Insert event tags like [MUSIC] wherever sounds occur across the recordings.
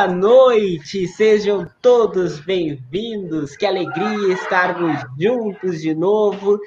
Boa noite, sejam todos bem-vindos. Que alegria estarmos juntos de novo.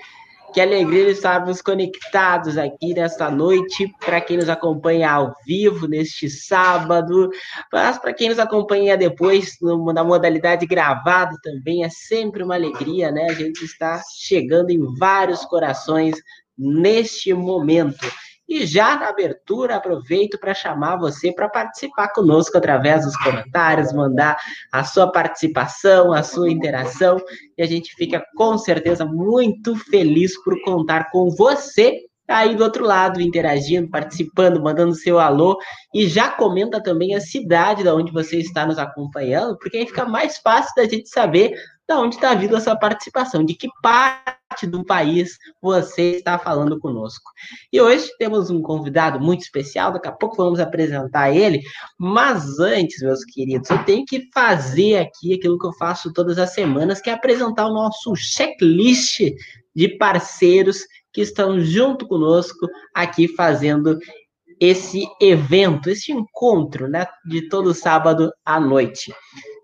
Que alegria estarmos conectados aqui nesta noite. Para quem nos acompanha ao vivo neste sábado, mas para quem nos acompanha depois na modalidade gravado também é sempre uma alegria, né? A gente está chegando em vários corações neste momento. E já na abertura, aproveito para chamar você para participar conosco através dos comentários, mandar a sua participação, a sua interação. E a gente fica com certeza muito feliz por contar com você aí do outro lado, interagindo, participando, mandando seu alô. E já comenta também a cidade da onde você está nos acompanhando, porque aí fica mais fácil da gente saber da onde está vindo a sua participação, de que parte do país você está falando conosco. E hoje temos um convidado muito especial, daqui a pouco vamos apresentar ele, mas antes, meus queridos, eu tenho que fazer aqui aquilo que eu faço todas as semanas, que é apresentar o nosso checklist de parceiros que estão junto conosco aqui fazendo esse evento, esse encontro, né, de todo sábado à noite.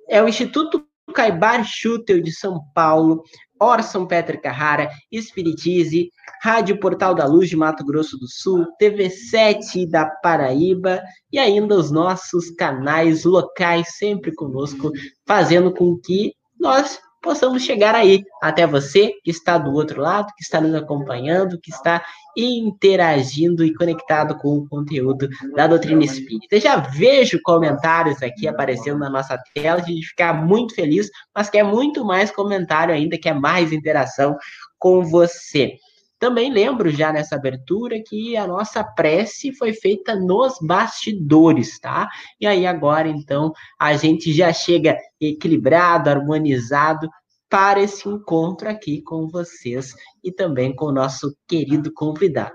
É o Instituto Caibar Schutel de São Paulo, Orson Peter Carrara, Espiritize, Rádio Portal da Luz de Mato Grosso do Sul, TV7 da Paraíba e ainda os nossos canais locais sempre conosco, fazendo com que nós possamos chegar aí até você que está do outro lado, que está nos acompanhando, que está interagindo e conectado com o conteúdo da doutrina espírita. já vejo comentários aqui aparecendo na nossa tela, a gente ficar muito feliz, mas quer muito mais comentário ainda, quer mais interação com você. Também lembro já nessa abertura que a nossa prece foi feita nos bastidores, tá? E aí agora então a gente já chega equilibrado, harmonizado para esse encontro aqui com vocês e também com o nosso querido convidado.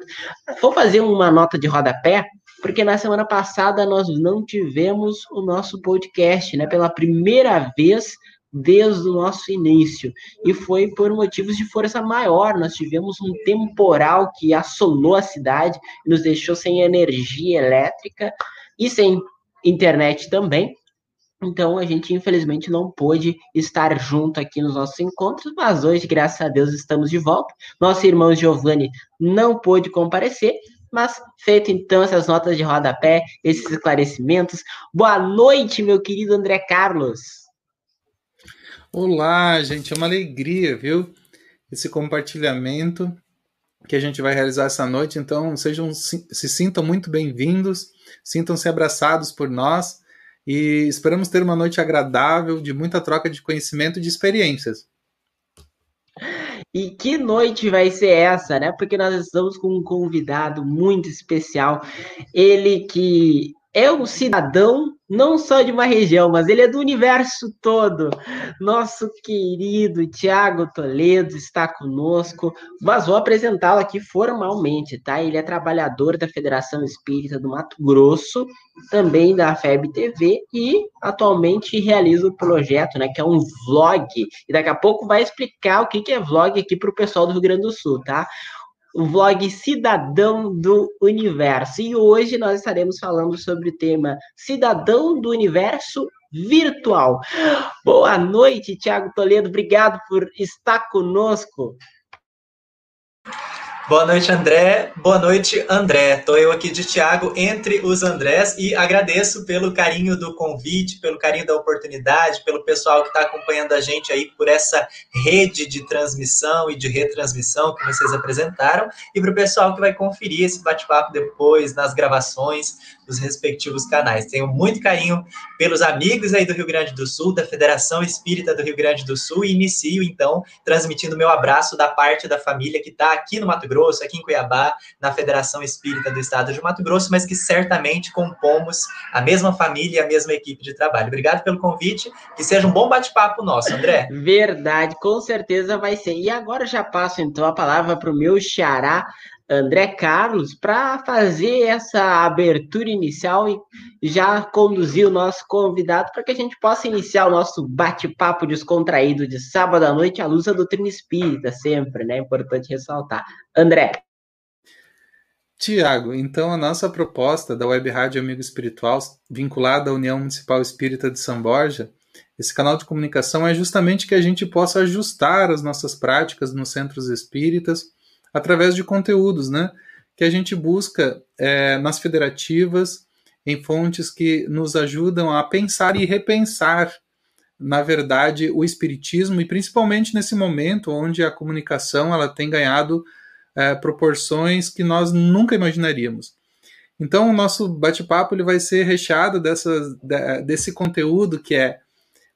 Vou fazer uma nota de rodapé, porque na semana passada nós não tivemos o nosso podcast, né? Pela primeira vez desde o nosso início. E foi por motivos de força maior. Nós tivemos um temporal que assolou a cidade, nos deixou sem energia elétrica e sem internet também. Então a gente infelizmente não pôde estar junto aqui nos nossos encontros, mas hoje, graças a Deus, estamos de volta. Nosso irmão Giovanni não pôde comparecer, mas feito então essas notas de rodapé, esses esclarecimentos. Boa noite, meu querido André Carlos. Olá, gente, é uma alegria, viu? Esse compartilhamento que a gente vai realizar essa noite. Então, sejam se sintam muito bem-vindos, sintam-se abraçados por nós e esperamos ter uma noite agradável, de muita troca de conhecimento e de experiências. E que noite vai ser essa, né? Porque nós estamos com um convidado muito especial. Ele que é um cidadão não só de uma região, mas ele é do universo todo. Nosso querido Tiago Toledo está conosco, mas vou apresentá-lo aqui formalmente, tá? Ele é trabalhador da Federação Espírita do Mato Grosso, também da FEB TV e atualmente realiza o projeto, né, que é um vlog. E daqui a pouco vai explicar o que é vlog aqui para o pessoal do Rio Grande do Sul, tá? O vlog Cidadão do Universo. E hoje nós estaremos falando sobre o tema Cidadão do Universo Virtual. Boa noite, Tiago Toledo. Obrigado por estar conosco. Boa noite, André. Boa noite, André. Estou eu aqui de Tiago entre os Andrés e agradeço pelo carinho do convite, pelo carinho da oportunidade, pelo pessoal que está acompanhando a gente aí por essa rede de transmissão e de retransmissão que vocês apresentaram e para o pessoal que vai conferir esse bate-papo depois nas gravações dos respectivos canais. Tenho muito carinho pelos amigos aí do Rio Grande do Sul, da Federação Espírita do Rio Grande do Sul e inicio então transmitindo meu abraço da parte da família que está aqui no Mato Grosso, aqui em Cuiabá, na Federação Espírita do Estado de Mato Grosso, mas que certamente compomos a mesma família e a mesma equipe de trabalho. Obrigado pelo convite, que seja um bom bate-papo nosso, André. Verdade, com certeza vai ser. E agora já passo então a palavra para o meu xará, André Carlos, para fazer essa abertura inicial e já conduzir o nosso convidado para que a gente possa iniciar o nosso bate-papo descontraído de sábado à noite à luz da doutrina espírita, sempre, né? Importante ressaltar. André. Tiago, então a nossa proposta da Web Rádio Amigo Espiritual, vinculada à União Municipal Espírita de São Borja, esse canal de comunicação é justamente que a gente possa ajustar as nossas práticas nos centros espíritas através de conteúdos, né? Que a gente busca é, nas federativas, em fontes que nos ajudam a pensar e repensar, na verdade, o espiritismo e principalmente nesse momento onde a comunicação ela tem ganhado é, proporções que nós nunca imaginaríamos. Então, o nosso bate-papo ele vai ser recheado desse conteúdo que é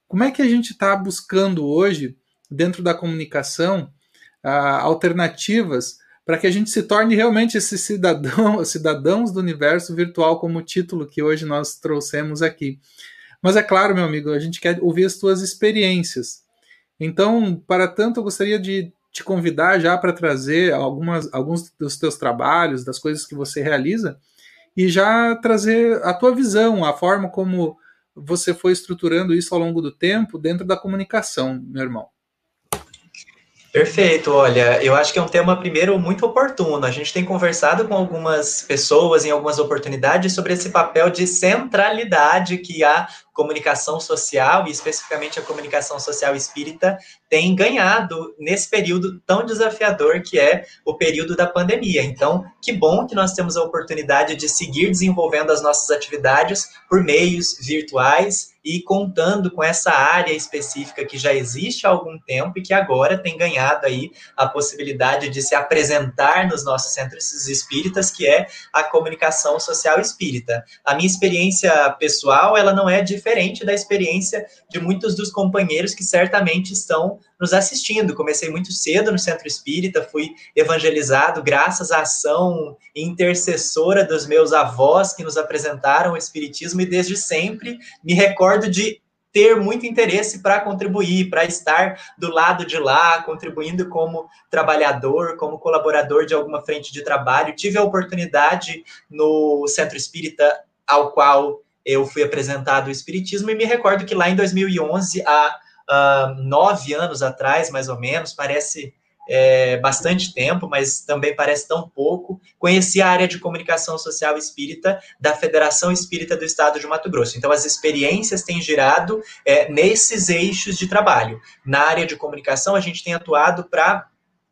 como é que a gente está buscando hoje, dentro da comunicação, uh, alternativas para que a gente se torne realmente esses cidadão, [LAUGHS] cidadãos do universo virtual, como o título que hoje nós trouxemos aqui. Mas é claro, meu amigo, a gente quer ouvir as tuas experiências. Então, para tanto, eu gostaria de te convidar já para trazer algumas, alguns dos teus trabalhos, das coisas que você realiza, e já trazer a tua visão, a forma como você foi estruturando isso ao longo do tempo dentro da comunicação, meu irmão. Perfeito, olha, eu acho que é um tema, primeiro, muito oportuno. A gente tem conversado com algumas pessoas em algumas oportunidades sobre esse papel de centralidade que a comunicação social, e especificamente a comunicação social espírita, tem ganhado nesse período tão desafiador que é o período da pandemia. Então, que bom que nós temos a oportunidade de seguir desenvolvendo as nossas atividades por meios virtuais e contando com essa área específica que já existe há algum tempo e que agora tem ganhado aí a possibilidade de se apresentar nos nossos centros espíritas, que é a comunicação social espírita. A minha experiência pessoal, ela não é diferente diferente da experiência de muitos dos companheiros que certamente estão nos assistindo. Comecei muito cedo no centro espírita, fui evangelizado graças à ação intercessora dos meus avós que nos apresentaram o espiritismo e desde sempre me recordo de ter muito interesse para contribuir, para estar do lado de lá, contribuindo como trabalhador, como colaborador de alguma frente de trabalho. Tive a oportunidade no Centro Espírita ao qual eu fui apresentado o Espiritismo e me recordo que lá em 2011, há uh, nove anos atrás, mais ou menos, parece é, bastante tempo, mas também parece tão pouco, conheci a área de comunicação social espírita da Federação Espírita do Estado de Mato Grosso. Então, as experiências têm girado é, nesses eixos de trabalho. Na área de comunicação, a gente tem atuado para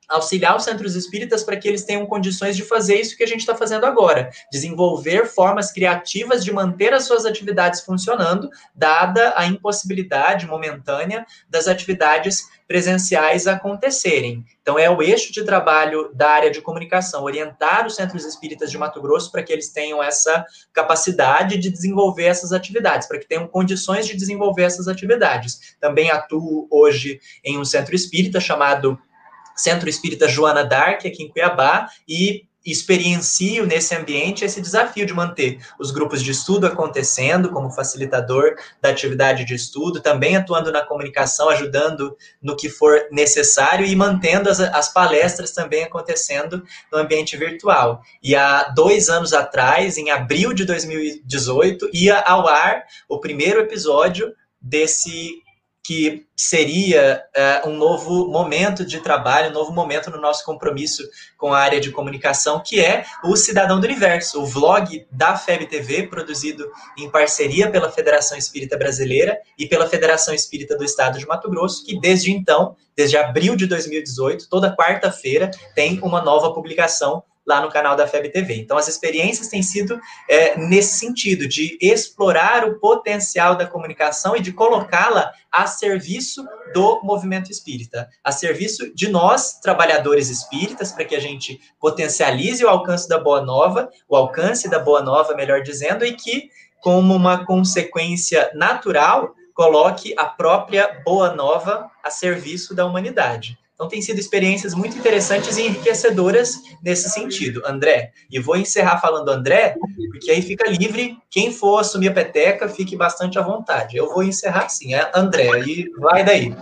auxiliar os centros espíritas para que eles tenham condições de fazer isso que a gente está fazendo agora, desenvolver formas criativas de manter as suas atividades funcionando, dada a impossibilidade momentânea das atividades presenciais acontecerem. Então, é o eixo de trabalho da área de comunicação, orientar os centros espíritas de Mato Grosso para que eles tenham essa capacidade de desenvolver essas atividades, para que tenham condições de desenvolver essas atividades. Também atuo hoje em um centro espírita chamado Centro Espírita Joana Dark, aqui em Cuiabá, e experiencio nesse ambiente esse desafio de manter os grupos de estudo acontecendo como facilitador da atividade de estudo, também atuando na comunicação, ajudando no que for necessário e mantendo as, as palestras também acontecendo no ambiente virtual. E há dois anos atrás, em abril de 2018, ia ao ar o primeiro episódio desse que seria uh, um novo momento de trabalho, um novo momento no nosso compromisso com a área de comunicação, que é o Cidadão do Universo, o vlog da FEB TV, produzido em parceria pela Federação Espírita Brasileira e pela Federação Espírita do Estado de Mato Grosso, que desde então, desde abril de 2018, toda quarta-feira, tem uma nova publicação lá no canal da FEB TV. Então, as experiências têm sido é, nesse sentido, de explorar o potencial da comunicação e de colocá-la a serviço do movimento espírita, a serviço de nós, trabalhadores espíritas, para que a gente potencialize o alcance da boa nova, o alcance da boa nova, melhor dizendo, e que, como uma consequência natural, coloque a própria boa nova a serviço da humanidade. Então, tem sido experiências muito interessantes e enriquecedoras nesse sentido, André. E vou encerrar falando André, porque aí fica livre. Quem for assumir a peteca, fique bastante à vontade. Eu vou encerrar assim, é André, e vai daí.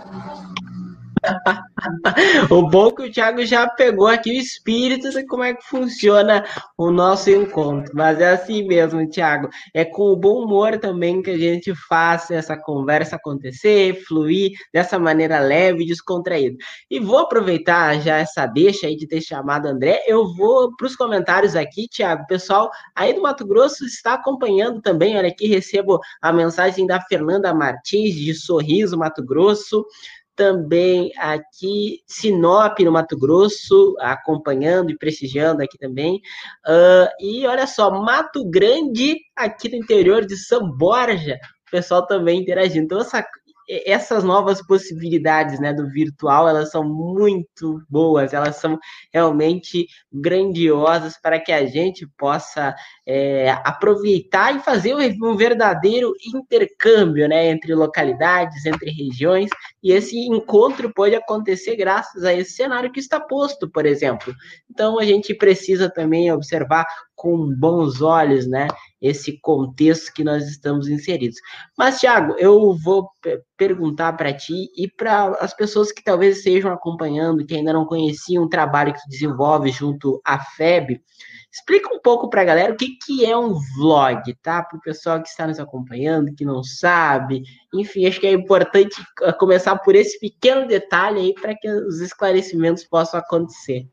O bom é que o Thiago já pegou aqui o espírito de como é que funciona o nosso encontro. Mas é assim mesmo, Thiago. É com o bom humor também que a gente faz essa conversa acontecer, fluir dessa maneira leve e descontraída. E vou aproveitar já essa deixa aí de ter chamado André. Eu vou para os comentários aqui, Thiago. Pessoal aí do Mato Grosso está acompanhando também. Olha aqui, recebo a mensagem da Fernanda Martins, de Sorriso, Mato Grosso também aqui Sinop, no Mato Grosso, acompanhando e prestigiando aqui também. Uh, e olha só, Mato Grande, aqui no interior de São Borja, o pessoal também interagindo. Então, essa, essas novas possibilidades né, do virtual, elas são muito boas, elas são realmente grandiosas para que a gente possa é, aproveitar e fazer um verdadeiro intercâmbio né, entre localidades, entre regiões, e esse encontro pode acontecer graças a esse cenário que está posto, por exemplo. Então, a gente precisa também observar com bons olhos, né, esse contexto que nós estamos inseridos. Mas, Thiago, eu vou perguntar para ti e para as pessoas que talvez estejam acompanhando, que ainda não conheciam o trabalho que tu desenvolve junto à FEB, explica um pouco para a galera o que, que é um vlog, tá? Para o pessoal que está nos acompanhando, que não sabe. Enfim, acho que é importante começar por esse pequeno detalhe aí para que os esclarecimentos possam acontecer.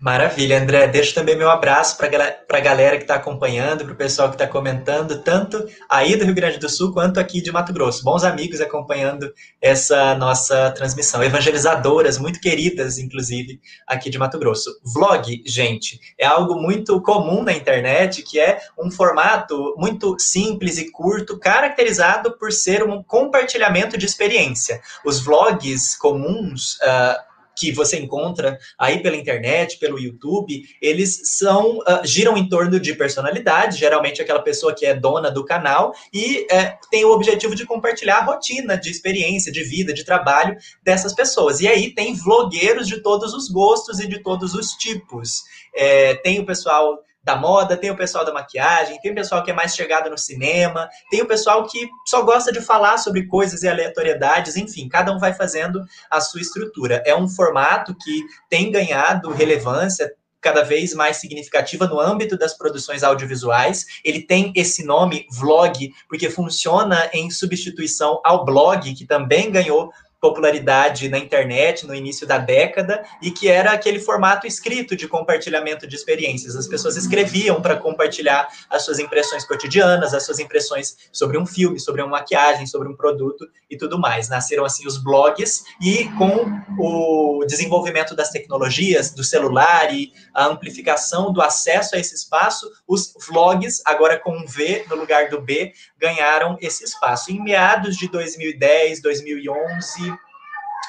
Maravilha, André. Deixo também meu abraço para a galera que está acompanhando, para o pessoal que está comentando, tanto aí do Rio Grande do Sul quanto aqui de Mato Grosso. Bons amigos acompanhando essa nossa transmissão. Evangelizadoras, muito queridas, inclusive, aqui de Mato Grosso. Vlog, gente, é algo muito comum na internet, que é um formato muito simples e curto, caracterizado por ser um compartilhamento de experiência. Os vlogs comuns. Uh, que você encontra aí pela internet, pelo YouTube, eles são uh, giram em torno de personalidade, geralmente aquela pessoa que é dona do canal e é, tem o objetivo de compartilhar a rotina de experiência, de vida, de trabalho dessas pessoas. E aí tem vlogueiros de todos os gostos e de todos os tipos. É, tem o pessoal da moda, tem o pessoal da maquiagem, tem o pessoal que é mais chegado no cinema, tem o pessoal que só gosta de falar sobre coisas e aleatoriedades, enfim, cada um vai fazendo a sua estrutura. É um formato que tem ganhado relevância, cada vez mais significativa no âmbito das produções audiovisuais. Ele tem esse nome vlog porque funciona em substituição ao blog, que também ganhou popularidade na internet no início da década e que era aquele formato escrito de compartilhamento de experiências. As pessoas escreviam para compartilhar as suas impressões cotidianas, as suas impressões sobre um filme, sobre uma maquiagem, sobre um produto e tudo mais. Nasceram assim os blogs e com o desenvolvimento das tecnologias, do celular e a amplificação do acesso a esse espaço, os vlogs, agora com um V no lugar do B, ganharam esse espaço. Em meados de 2010, 2011,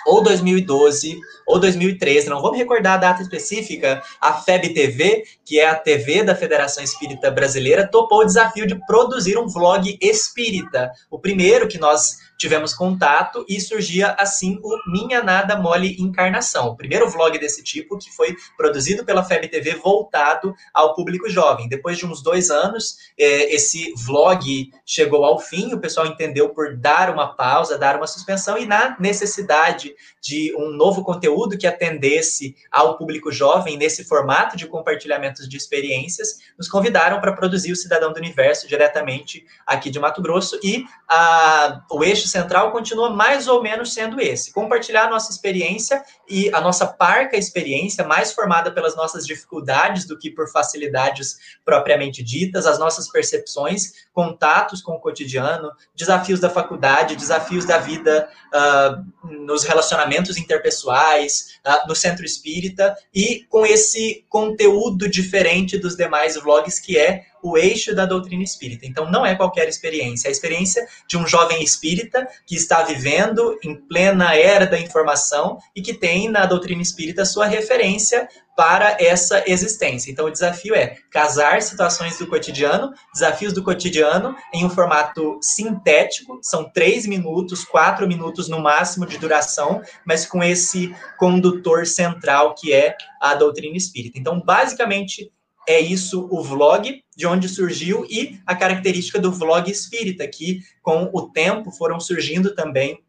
ou 2012 ou 2013, não vou me recordar a data específica, a FEB TV, que é a TV da Federação Espírita Brasileira, topou o desafio de produzir um vlog espírita. O primeiro que nós tivemos contato e surgia assim o Minha Nada Mole Encarnação, o primeiro vlog desse tipo que foi produzido pela FEB TV voltado ao público jovem. Depois de uns dois anos, é, esse vlog chegou ao fim, o pessoal entendeu por dar uma pausa, dar uma suspensão e na necessidade de um novo conteúdo que atendesse ao público jovem nesse formato de compartilhamentos de experiências, nos convidaram para produzir o Cidadão do Universo diretamente aqui de Mato Grosso e a, o eixo central continua mais ou menos sendo esse: compartilhar a nossa experiência e a nossa parca experiência, mais formada pelas nossas dificuldades do que por facilidades propriamente ditas, as nossas percepções, contatos com o cotidiano, desafios da faculdade, desafios da vida uh, nos relacionamentos interpessoais, uh, no centro espírita, e com esse conteúdo diferente dos demais vlogs, que é o eixo da doutrina espírita. Então, não é qualquer experiência, é a experiência de um jovem espírita que está vivendo em plena era da informação e que tem na doutrina espírita sua referência para essa existência. Então, o desafio é casar situações do cotidiano, desafios do cotidiano, em um formato sintético, são três minutos, quatro minutos no máximo de duração, mas com esse condutor central que é a doutrina espírita. Então, basicamente, é isso o vlog, de onde surgiu, e a característica do vlog espírita, que com o tempo foram surgindo também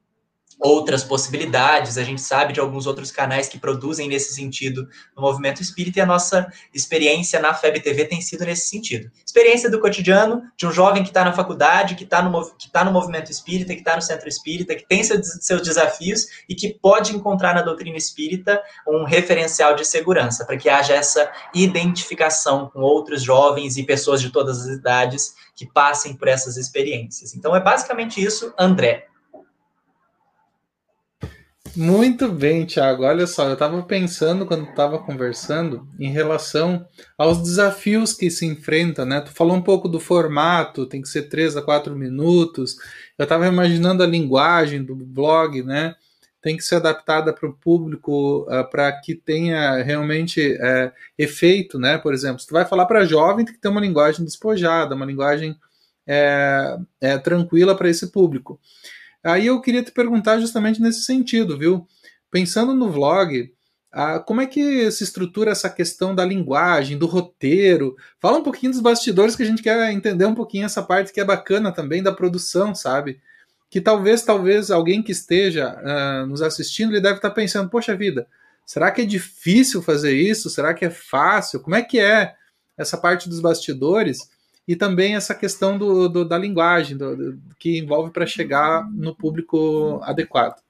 outras possibilidades, a gente sabe de alguns outros canais que produzem nesse sentido no movimento espírita e a nossa experiência na FEB TV tem sido nesse sentido. Experiência do cotidiano de um jovem que está na faculdade, que está no, que tá no movimento espírita, que está no centro espírita, que tem seus, seus desafios e que pode encontrar na doutrina espírita um referencial de segurança, para que haja essa identificação com outros jovens e pessoas de todas as idades que passem por essas experiências. Então é basicamente isso, André. Muito bem, Thiago. Olha só, eu estava pensando quando estava conversando em relação aos desafios que se enfrenta, né? Tu falou um pouco do formato, tem que ser 3 a 4 minutos. Eu estava imaginando a linguagem do blog, né? Tem que ser adaptada para o público uh, para que tenha realmente uh, efeito, né? Por exemplo, se tu vai falar para jovem, tem que ter uma linguagem despojada, uma linguagem é, é, tranquila para esse público. Aí eu queria te perguntar justamente nesse sentido, viu? Pensando no vlog, ah, como é que se estrutura essa questão da linguagem, do roteiro? Fala um pouquinho dos bastidores que a gente quer entender um pouquinho essa parte que é bacana também da produção, sabe? Que talvez, talvez alguém que esteja uh, nos assistindo, ele deve estar pensando, poxa vida, será que é difícil fazer isso? Será que é fácil? Como é que é essa parte dos bastidores? E também essa questão do, do da linguagem, do, do, que envolve para chegar no público adequado.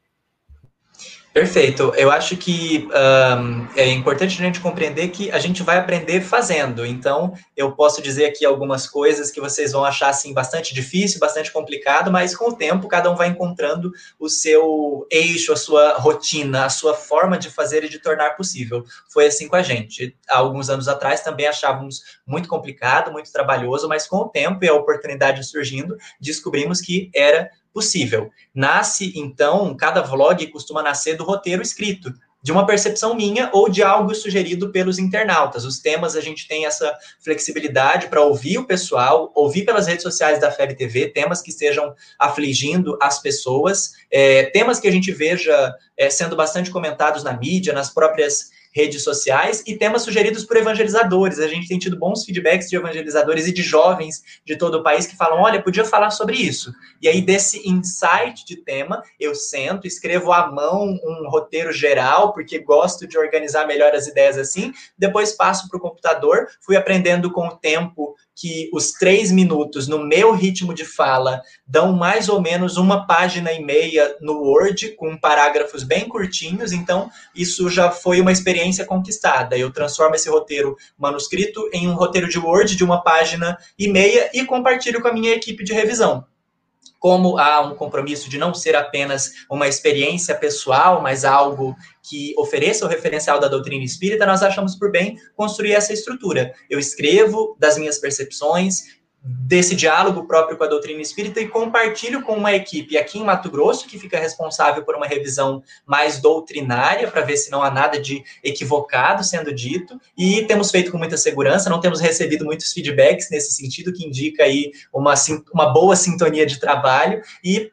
Perfeito. Eu acho que um, é importante a gente compreender que a gente vai aprender fazendo. Então, eu posso dizer aqui algumas coisas que vocês vão achar assim bastante difícil, bastante complicado, mas com o tempo cada um vai encontrando o seu eixo, a sua rotina, a sua forma de fazer e de tornar possível. Foi assim com a gente. Há alguns anos atrás também achávamos muito complicado, muito trabalhoso, mas com o tempo e a oportunidade surgindo, descobrimos que era possível. Nasce, então, cada vlog costuma nascer do roteiro escrito, de uma percepção minha ou de algo sugerido pelos internautas. Os temas a gente tem essa flexibilidade para ouvir o pessoal, ouvir pelas redes sociais da FEB TV, temas que estejam afligindo as pessoas, é, temas que a gente veja é, sendo bastante comentados na mídia, nas próprias redes sociais e temas sugeridos por evangelizadores. A gente tem tido bons feedbacks de evangelizadores e de jovens de todo o país que falam: olha, podia falar sobre isso. E aí, desse insight de tema, eu sento, escrevo à mão um roteiro geral, porque gosto de organizar melhor as ideias assim, depois passo para o computador, fui aprendendo com o tempo que os três minutos no meu ritmo de fala dão mais ou menos uma página e meia no Word, com parágrafos bem curtinhos, então isso já foi uma experiência conquistada. Eu transformo esse roteiro manuscrito em um roteiro de Word de uma página e meia e compartilho com a minha equipe de revisão como há um compromisso de não ser apenas uma experiência pessoal, mas algo que ofereça o referencial da doutrina espírita, nós achamos por bem construir essa estrutura. Eu escrevo das minhas percepções, desse diálogo próprio com a doutrina espírita e compartilho com uma equipe aqui em Mato Grosso que fica responsável por uma revisão mais doutrinária para ver se não há nada de equivocado sendo dito. E temos feito com muita segurança, não temos recebido muitos feedbacks nesse sentido que indica aí uma, uma boa sintonia de trabalho. E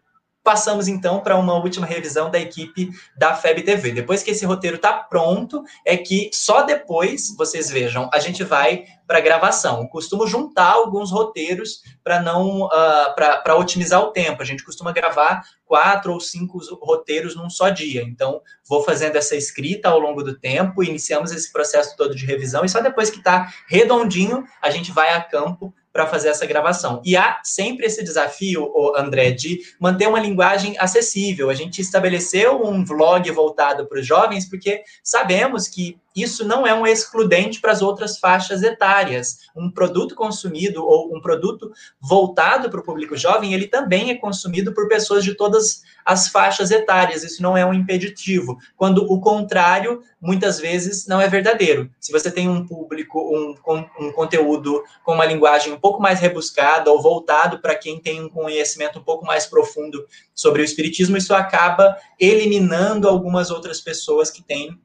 passamos então para uma última revisão da equipe da FEB TV. Depois que esse roteiro está pronto, é que só depois, vocês vejam, a gente vai para gravação. costumo juntar alguns roteiros para não uh, ah, para otimizar o tempo. A gente costuma gravar quatro ou cinco roteiros num só dia. Então, vou fazendo essa escrita ao longo do tempo, iniciamos esse processo todo de revisão e só depois que está redondinho, a gente vai a campo para fazer essa gravação. E há sempre esse desafio, André, de manter uma linguagem acessível. A gente estabeleceu um vlog voltado para os jovens porque sabemos que isso não é um excludente para as outras faixas etárias. Um produto consumido ou um produto voltado para o público jovem, ele também é consumido por pessoas de todas as faixas etárias. Isso não é um impeditivo. Quando o contrário, muitas vezes, não é verdadeiro. Se você tem um público, um, um conteúdo com uma linguagem um pouco mais rebuscada ou voltado para quem tem um conhecimento um pouco mais profundo sobre o espiritismo, isso acaba eliminando algumas outras pessoas que têm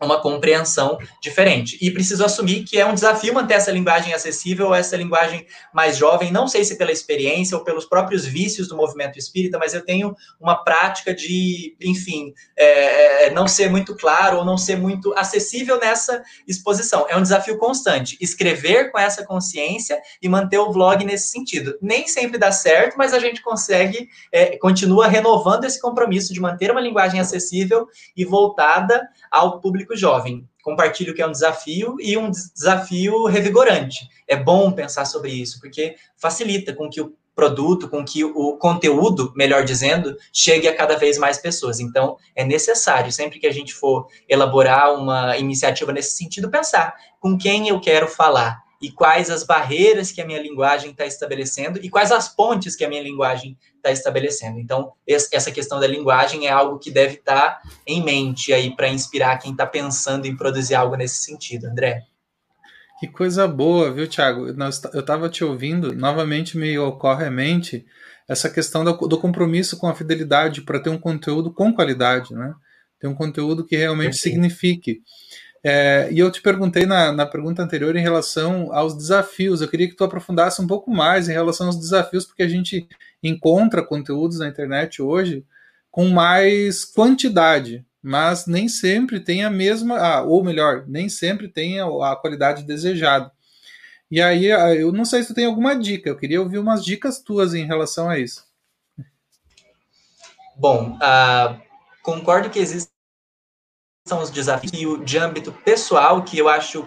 uma compreensão diferente. E preciso assumir que é um desafio manter essa linguagem acessível, essa linguagem mais jovem, não sei se pela experiência ou pelos próprios vícios do movimento espírita, mas eu tenho uma prática de, enfim, é, é não ser muito claro ou não ser muito acessível nessa exposição. É um desafio constante, escrever com essa consciência e manter o vlog nesse sentido. Nem sempre dá certo, mas a gente consegue, é, continua renovando esse compromisso de manter uma linguagem acessível e voltada ao público jovem. Compartilho que é um desafio e um desafio revigorante. É bom pensar sobre isso, porque facilita com que o produto, com que o conteúdo, melhor dizendo, chegue a cada vez mais pessoas. Então, é necessário, sempre que a gente for elaborar uma iniciativa nesse sentido, pensar com quem eu quero falar e quais as barreiras que a minha linguagem está estabelecendo e quais as pontes que a minha linguagem está estabelecendo. Então, essa questão da linguagem é algo que deve estar tá em mente aí para inspirar quem está pensando em produzir algo nesse sentido, André. Que coisa boa, viu, Thiago? Eu estava te ouvindo, novamente me ocorre à mente essa questão do, compromisso com a fidelidade para ter um conteúdo com qualidade, né? Ter um conteúdo que realmente signifique. É, e eu te perguntei na, na pergunta anterior em relação aos desafios. Eu queria que tu aprofundasse um pouco mais em relação aos desafios, porque a gente encontra conteúdos na internet hoje com mais quantidade, mas nem sempre tem a mesma, ah, ou melhor, nem sempre tem a, a, qualidade desejada. E aí, ah, eu não sei se tu tem alguma dica, eu queria ouvir umas dicas tuas em relação a isso. Bom, uh, concordo que existem são os desafios de âmbito pessoal que eu acho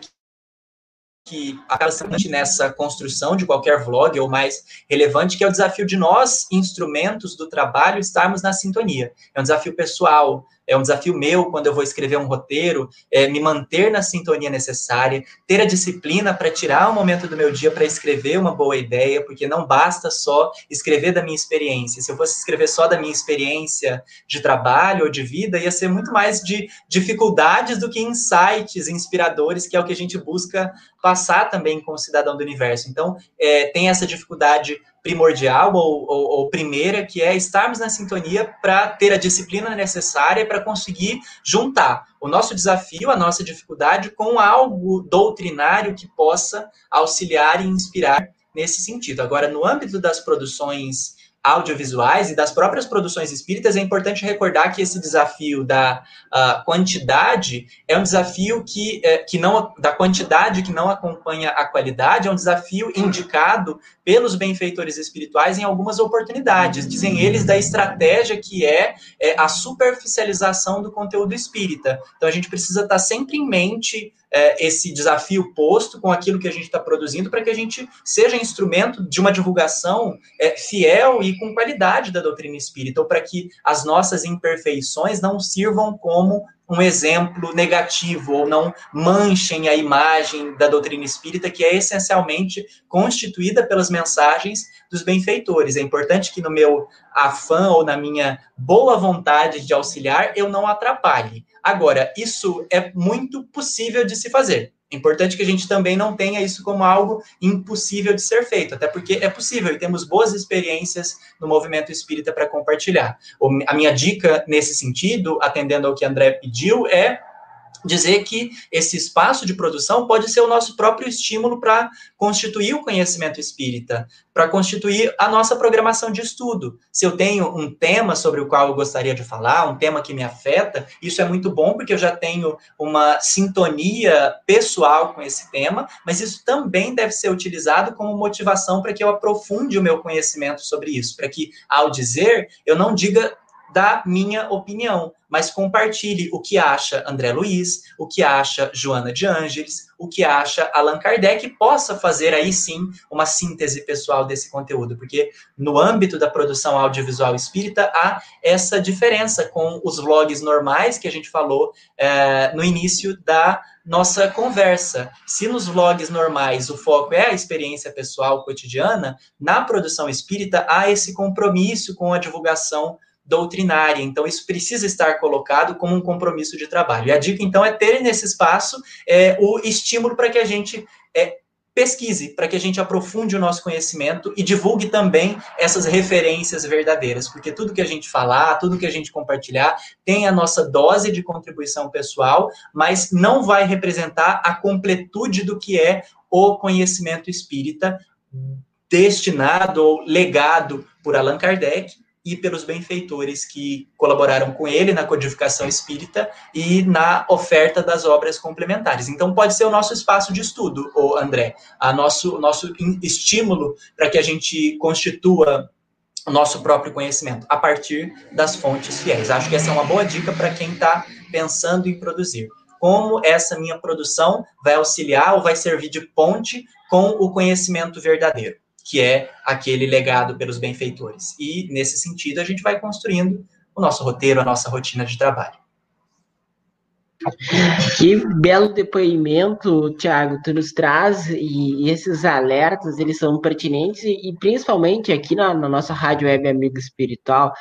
que acaba sendo nessa construção de qualquer vlog ou mais relevante, que é o desafio de nós, instrumentos do trabalho, estarmos na sintonia. É um desafio pessoal, é um desafio meu quando eu vou escrever um roteiro, é me manter na sintonia necessária, ter a disciplina para tirar um momento do meu dia para escrever uma boa ideia, porque não basta só escrever da minha experiência. Se eu fosse escrever só da minha experiência de trabalho ou de vida, ia ser muito mais de dificuldades do que insights inspiradores, que é o que a gente busca passar também com o cidadão do universo. Então, é, tem essa dificuldade primordial ou, ou, ou primeira, que é estarmos na sintonia para ter a disciplina necessária para conseguir juntar o nosso desafio, a nossa dificuldade com algo doutrinário que possa auxiliar e inspirar nesse sentido. Agora, no âmbito das produções audiovisuais e das próprias produções espíritas, é importante recordar que esse desafio da uh, quantidade é um desafio que, é, que não da quantidade que não acompanha a qualidade, é um desafio indicado pelos benfeitores espirituais em algumas oportunidades. Dizem eles da estratégia que é, é a superficialização do conteúdo espírita. Então a gente precisa estar sempre em mente é, esse desafio posto com aquilo que a gente está produzindo para que a gente seja instrumento de uma divulgação é, fiel e com qualidade da doutrina espírita, ou para que as nossas imperfeições não sirvam como um exemplo negativo ou não manchem a imagem da doutrina espírita, que é essencialmente constituída pelas mensagens dos benfeitores. É importante que no meu afã ou na minha boa vontade de auxiliar eu não atrapalhe. Agora, isso é muito possível de se fazer. É importante que a gente também não tenha isso como algo impossível de ser feito, até porque é possível e temos boas experiências no movimento espírita para compartilhar. A minha dica nesse sentido, atendendo ao que André pediu, é dizer que esse espaço de produção pode ser o nosso próprio estímulo para constituir o conhecimento espírita, para constituir a nossa programação de estudo. Se eu tenho um tema sobre o qual eu gostaria de falar, um tema que me afeta, isso é muito bom porque eu já tenho uma sintonia pessoal com esse tema, mas isso também deve ser utilizado como motivação para que eu aprofunde o meu conhecimento sobre isso, para que ao dizer eu não diga da minha opinião, mas compartilhe o que acha André Luiz, o que acha Joana de Ângeles, o que acha Allan Kardec, possa fazer aí sim uma síntese pessoal desse conteúdo, porque no âmbito da produção audiovisual espírita há essa diferença com os vlogs normais que a gente falou é, no início da nossa conversa. Se nos vlogs normais o foco é a experiência pessoal cotidiana, na produção espírita há esse compromisso com a divulgação doutrinária. Então, isso precisa estar colocado como um compromisso de trabalho. E a dica, então, é ter nesse espaço é, o estímulo para que a gente é, pesquise, para que a gente aprofunde o nosso conhecimento e divulgue também essas referências verdadeiras, porque tudo que a gente falar, tudo que a gente compartilhar, tem a nossa dose de contribuição pessoal, mas não vai representar a completude do que é o conhecimento espírita destinado ou legado por Allan Kardec e pelos benfeitores que colaboraram com ele na codificação espírita e na oferta das obras complementares. Então, pode ser o nosso espaço de estudo, o André, a nosso, nosso estímulo para que a gente constitua o nosso próprio conhecimento a partir das fontes fiéis. Acho que essa é uma boa dica para quem está pensando em produzir. Como essa minha produção vai auxiliar ou vai servir de ponte com o conhecimento verdadeiro que é aquele legado pelos benfeitores. E, nesse sentido, a gente vai construindo o nosso roteiro, a nossa rotina de trabalho. Que belo depoimento, Tiago, tu nos traz, e esses alertas, eles são pertinentes, e principalmente aqui na, na, nossa Rádio Web Amigo Espiritual,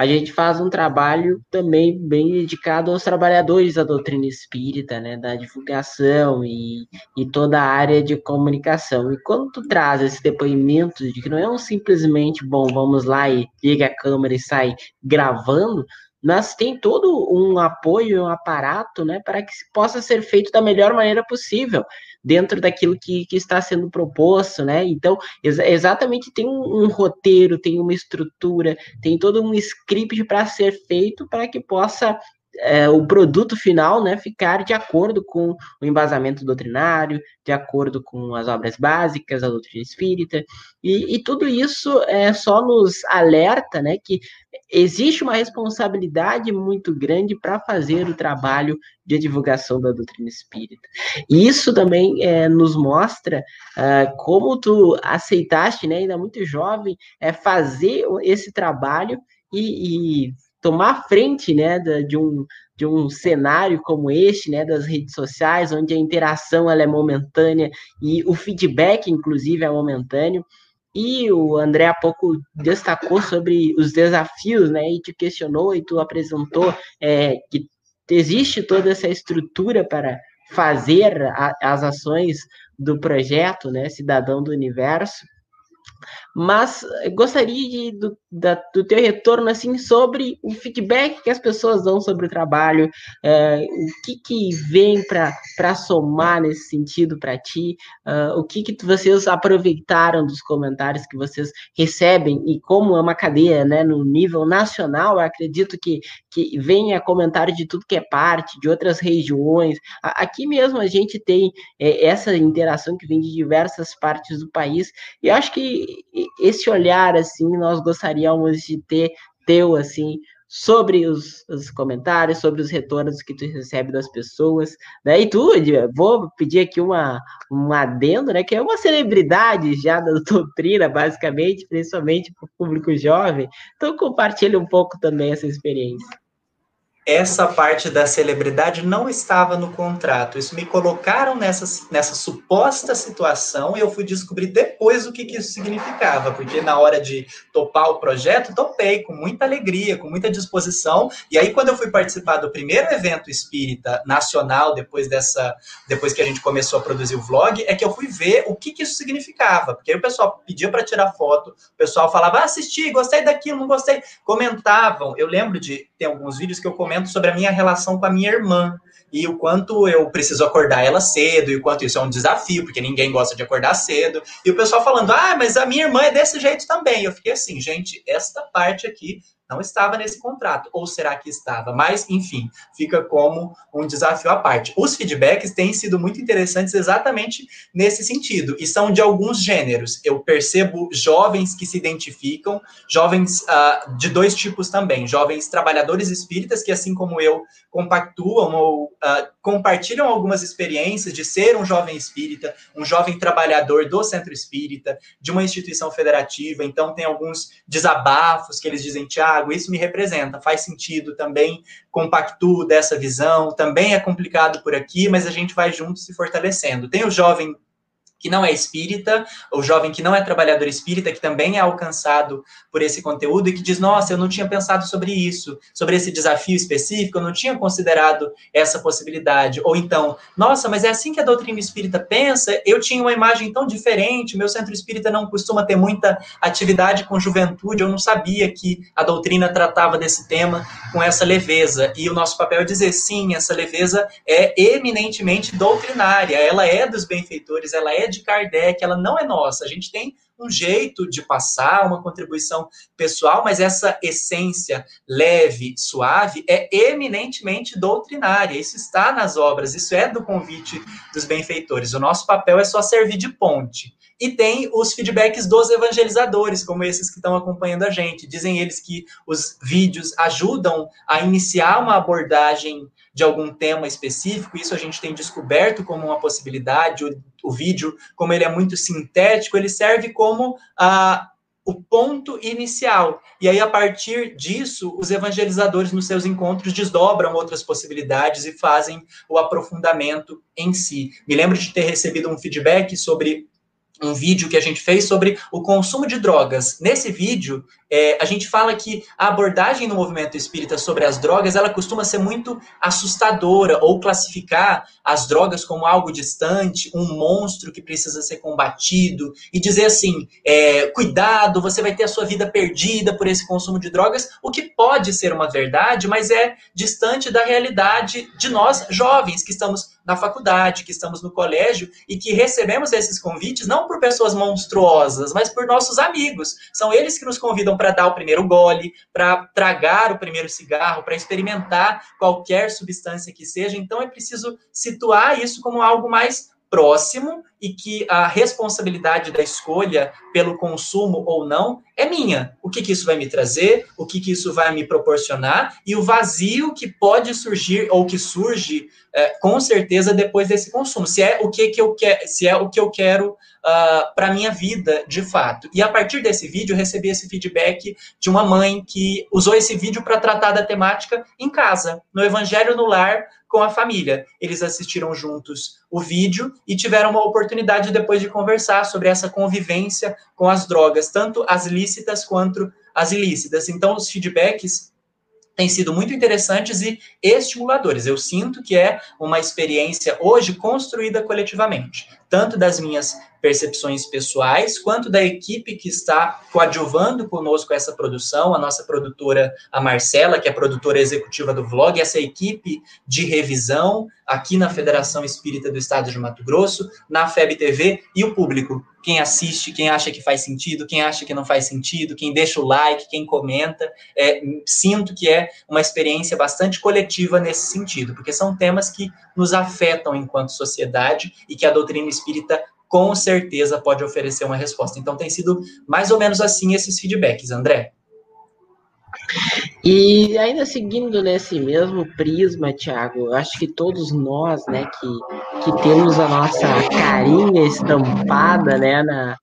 a gente faz um trabalho também bem dedicado aos trabalhadores da doutrina espírita, né, da divulgação e, e toda a área de comunicação. E quando tu traz esse depoimento de que não é um simplesmente, bom, vamos lá e liga a câmera e sai gravando, mas tem todo um apoio, um aparato, né, para que possa ser feito da melhor maneira possível, dentro daquilo que, que está sendo proposto, né? Então, ex exatamente tem um, um, roteiro, tem uma estrutura, tem todo um script para ser feito para que possa é, o produto final né, ficar de acordo com o embasamento doutrinário, de acordo com as obras básicas, a doutrina espírita, e, e tudo isso é, só nos alerta né, que existe uma responsabilidade muito grande para fazer o trabalho de divulgação da doutrina espírita. E isso também é, nos mostra uh, como tu aceitaste, né, ainda muito jovem, é, fazer esse trabalho e, e tomar frente, né, de um, de um cenário como este, né, das redes sociais, onde a interação ela é momentânea e o feedback, inclusive, é momentâneo. E o André há pouco destacou sobre os desafios, né, e te questionou e tu apresentou é, que existe toda essa estrutura para fazer a, as ações do projeto, né, Cidadão do Universo. Mas gostaria de, do, da, do teu retorno assim sobre o feedback que as pessoas dão sobre o trabalho, é, o que, que vem para somar nesse sentido para ti, uh, o que, que vocês aproveitaram dos comentários que vocês recebem e como é uma cadeia né, no nível nacional, eu acredito que, que venha comentário de tudo que é parte, de outras regiões. Aqui mesmo a gente tem é, essa interação que vem de diversas partes do país, e acho que esse olhar, assim, nós gostaríamos de ter teu, assim, sobre os, os, comentários, sobre os retornos que tu recebe das pessoas, né? E tu, vou pedir aqui uma, um adendo, né? Que é uma celebridade já da [LAUGHS] doutrina, basicamente, principalmente para o público jovem. Então compartilha um pouco também essa experiência essa parte da celebridade não estava no contrato. Isso me colocaram nessa, nessa suposta situação e eu fui descobrir depois o que, que isso significava, porque na hora de topar o projeto, topei com muita alegria, com muita disposição. E aí, quando eu fui participar do primeiro evento espírita nacional, depois dessa, depois que a gente começou a produzir o vlog, é que eu fui ver o que, que isso significava. Porque aí o pessoal pedia para tirar foto, o pessoal falava, ah, assisti, gostei daquilo, não gostei. Comentavam. Eu lembro de ter alguns vídeos que eu comento sobre a minha relação com a minha irmã e o quanto eu preciso acordar ela cedo e o quanto isso é um desafio, porque ninguém gosta de acordar cedo. E o pessoal falando: "Ah, mas a minha irmã é desse jeito também". Eu fiquei assim, gente, esta parte aqui não estava nesse contrato, ou será que estava? Mas, enfim, fica como um desafio à parte. Os feedbacks têm sido muito interessantes exatamente nesse sentido, e são de alguns gêneros. Eu percebo jovens que se identificam, jovens uh, de dois tipos também: jovens trabalhadores espíritas, que assim como eu, compactuam ou uh, compartilham algumas experiências de ser um jovem espírita, um jovem trabalhador do centro espírita, de uma instituição federativa, então tem alguns desabafos que eles dizem, Tiago, Isso me representa, faz sentido também, compactuo dessa visão, também é complicado por aqui, mas a gente vai junto se fortalecendo. Tem o jovem que não é espírita, o jovem que não é trabalhador espírita, que também é alcançado por esse conteúdo e que diz: Nossa, eu não tinha pensado sobre isso, sobre esse desafio específico, eu não tinha considerado essa possibilidade. Ou então, Nossa, mas é assim que a doutrina espírita pensa, eu tinha uma imagem tão diferente, meu centro espírita não costuma ter muita atividade com juventude, eu não sabia que a doutrina tratava desse tema com essa leveza. E o nosso papel é dizer: sim, essa leveza é eminentemente doutrinária, ela é dos benfeitores, ela é de Kardec, ela não é nossa. A gente tem um jeito de passar, uma contribuição pessoal, mas essa essência leve, suave, é eminentemente doutrinária. Isso está nas obras, isso é do convite dos benfeitores. O nosso papel é só servir de ponte. E tem os feedbacks dos evangelizadores, como esses que estão acompanhando a gente. Dizem eles que os vídeos ajudam a iniciar uma abordagem de algum tema específico, isso a gente tem descoberto como uma possibilidade. O, o vídeo, como ele é muito sintético, ele serve como a o ponto inicial. E aí, a partir disso, os evangelizadores, nos seus encontros, desdobram outras possibilidades e fazem o aprofundamento em si. Me lembro de ter recebido um feedback sobre um vídeo que a gente fez sobre o consumo de drogas. Nesse vídeo, é, a gente fala que a abordagem no movimento espírita sobre as drogas, ela costuma ser muito assustadora, ou classificar as drogas como algo distante, um monstro que precisa ser combatido, e dizer assim, é, cuidado, você vai ter a sua vida perdida por esse consumo de drogas, o que pode ser uma verdade, mas é distante da realidade de nós, jovens, que estamos na faculdade, que estamos no colégio, e que recebemos esses convites não por pessoas monstruosas, mas por nossos amigos. São eles que nos convidam para dar o primeiro gole, para tragar o primeiro cigarro, para experimentar qualquer substância que seja. Então é preciso situar isso como algo mais próximo e que a responsabilidade da escolha pelo consumo ou não é minha. O que, que isso vai me trazer, o que, que isso vai me proporcionar e o vazio que pode surgir ou que surge é, com certeza depois desse consumo. Se é o que, que eu quero, se é o que eu quero uh, ah, para minha vida de fato. E a partir desse vídeo eu recebi esse feedback de uma mãe que usou esse vídeo para tratar da temática em casa, no Evangelho no Lar com a família. Eles assistiram juntos o vídeo e tiveram uma oportunidade depois de conversar sobre essa convivência com as drogas, tanto as lícitas quanto as ilícitas. Então, os feedbacks têm sido muito interessantes e estimuladores. Eu sinto que é uma experiência hoje construída coletivamente, tanto das minhas percepções pessoais, quanto da equipe que está coadjuvando conosco essa produção, a nossa produtora, a Marcela, que é produtora executiva do vlog, essa equipe de revisão aqui na Federação Espírita do Estado de Mato Grosso, na FEB TV e o público. Quem assiste, quem acha que faz sentido, quem acha que não faz sentido, quem deixa o like, quem comenta. É, sinto que é uma experiência bastante coletiva nesse sentido, porque são temas que nos afetam enquanto sociedade e que a doutrina espírita com certeza pode oferecer uma resposta. Então tem sido mais ou menos assim esses feedbacks, André. E ainda seguindo nesse mesmo prisma, Thiago, acho que todos nós, né, que, que temos a nossa carinha estampada, né, na,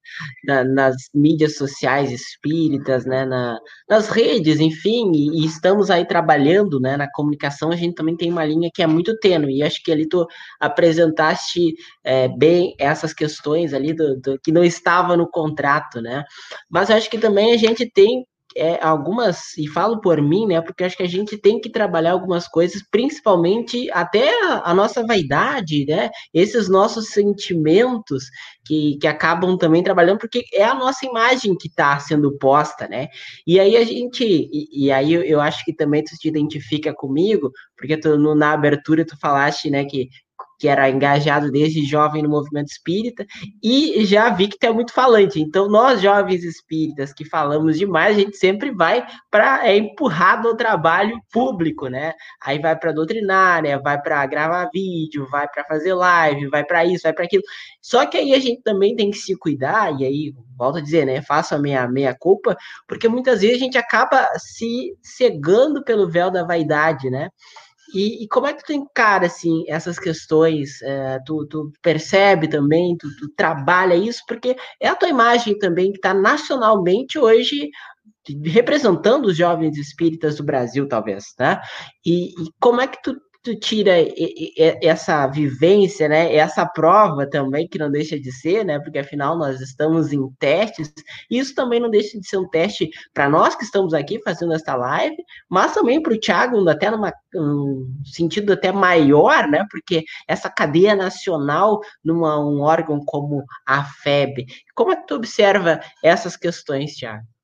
na nas mídias sociais espíritas, né, na, nas redes, enfim, e, e, estamos aí trabalhando, né, na comunicação, a gente também tem uma linha que é muito tênue, e acho que ali tu apresentaste é, bem essas questões ali do, do que não estava no contrato, né, mas acho que também a gente tem é, algumas, e falo por mim, né, porque acho que a gente tem que trabalhar algumas coisas, principalmente até a, nossa vaidade, né, esses nossos sentimentos que, que acabam também trabalhando, porque é a nossa imagem que está sendo posta, né, e aí a gente, e, e, aí eu acho que também tu te identifica comigo, porque tu, no, na abertura tu falaste, né, que que era engajado desde jovem no movimento espírita, e já vi que tem é muito falante. Então, nós jovens espíritas que falamos demais, a gente sempre vai para é empurrado ao trabalho público, né? Aí vai para doutrinária, vai para gravar vídeo, vai para fazer live, vai para isso, vai para aquilo. Só que aí a gente também tem que se cuidar, e aí volto a dizer, né? Faço a minha meia culpa, porque muitas vezes a gente acaba se cegando pelo véu da vaidade, né? E, e, como é que tu encara, assim, essas questões? É, tu, tu, percebe também, tu, tu, trabalha isso, porque é a tua imagem também que está nacionalmente hoje representando os jovens espíritas do Brasil, talvez, né? E, e como é que tu, tu tira essa vivência, né? Essa prova também, que não deixa de ser, né? Porque afinal nós estamos em testes, isso também não deixa de ser um teste para nós que estamos aqui fazendo esta live, mas também para o Thiago, até num um sentido até maior, né? Porque essa cadeia nacional numa um órgão como a FEB. Como é que tu observa essas questões, Thiago?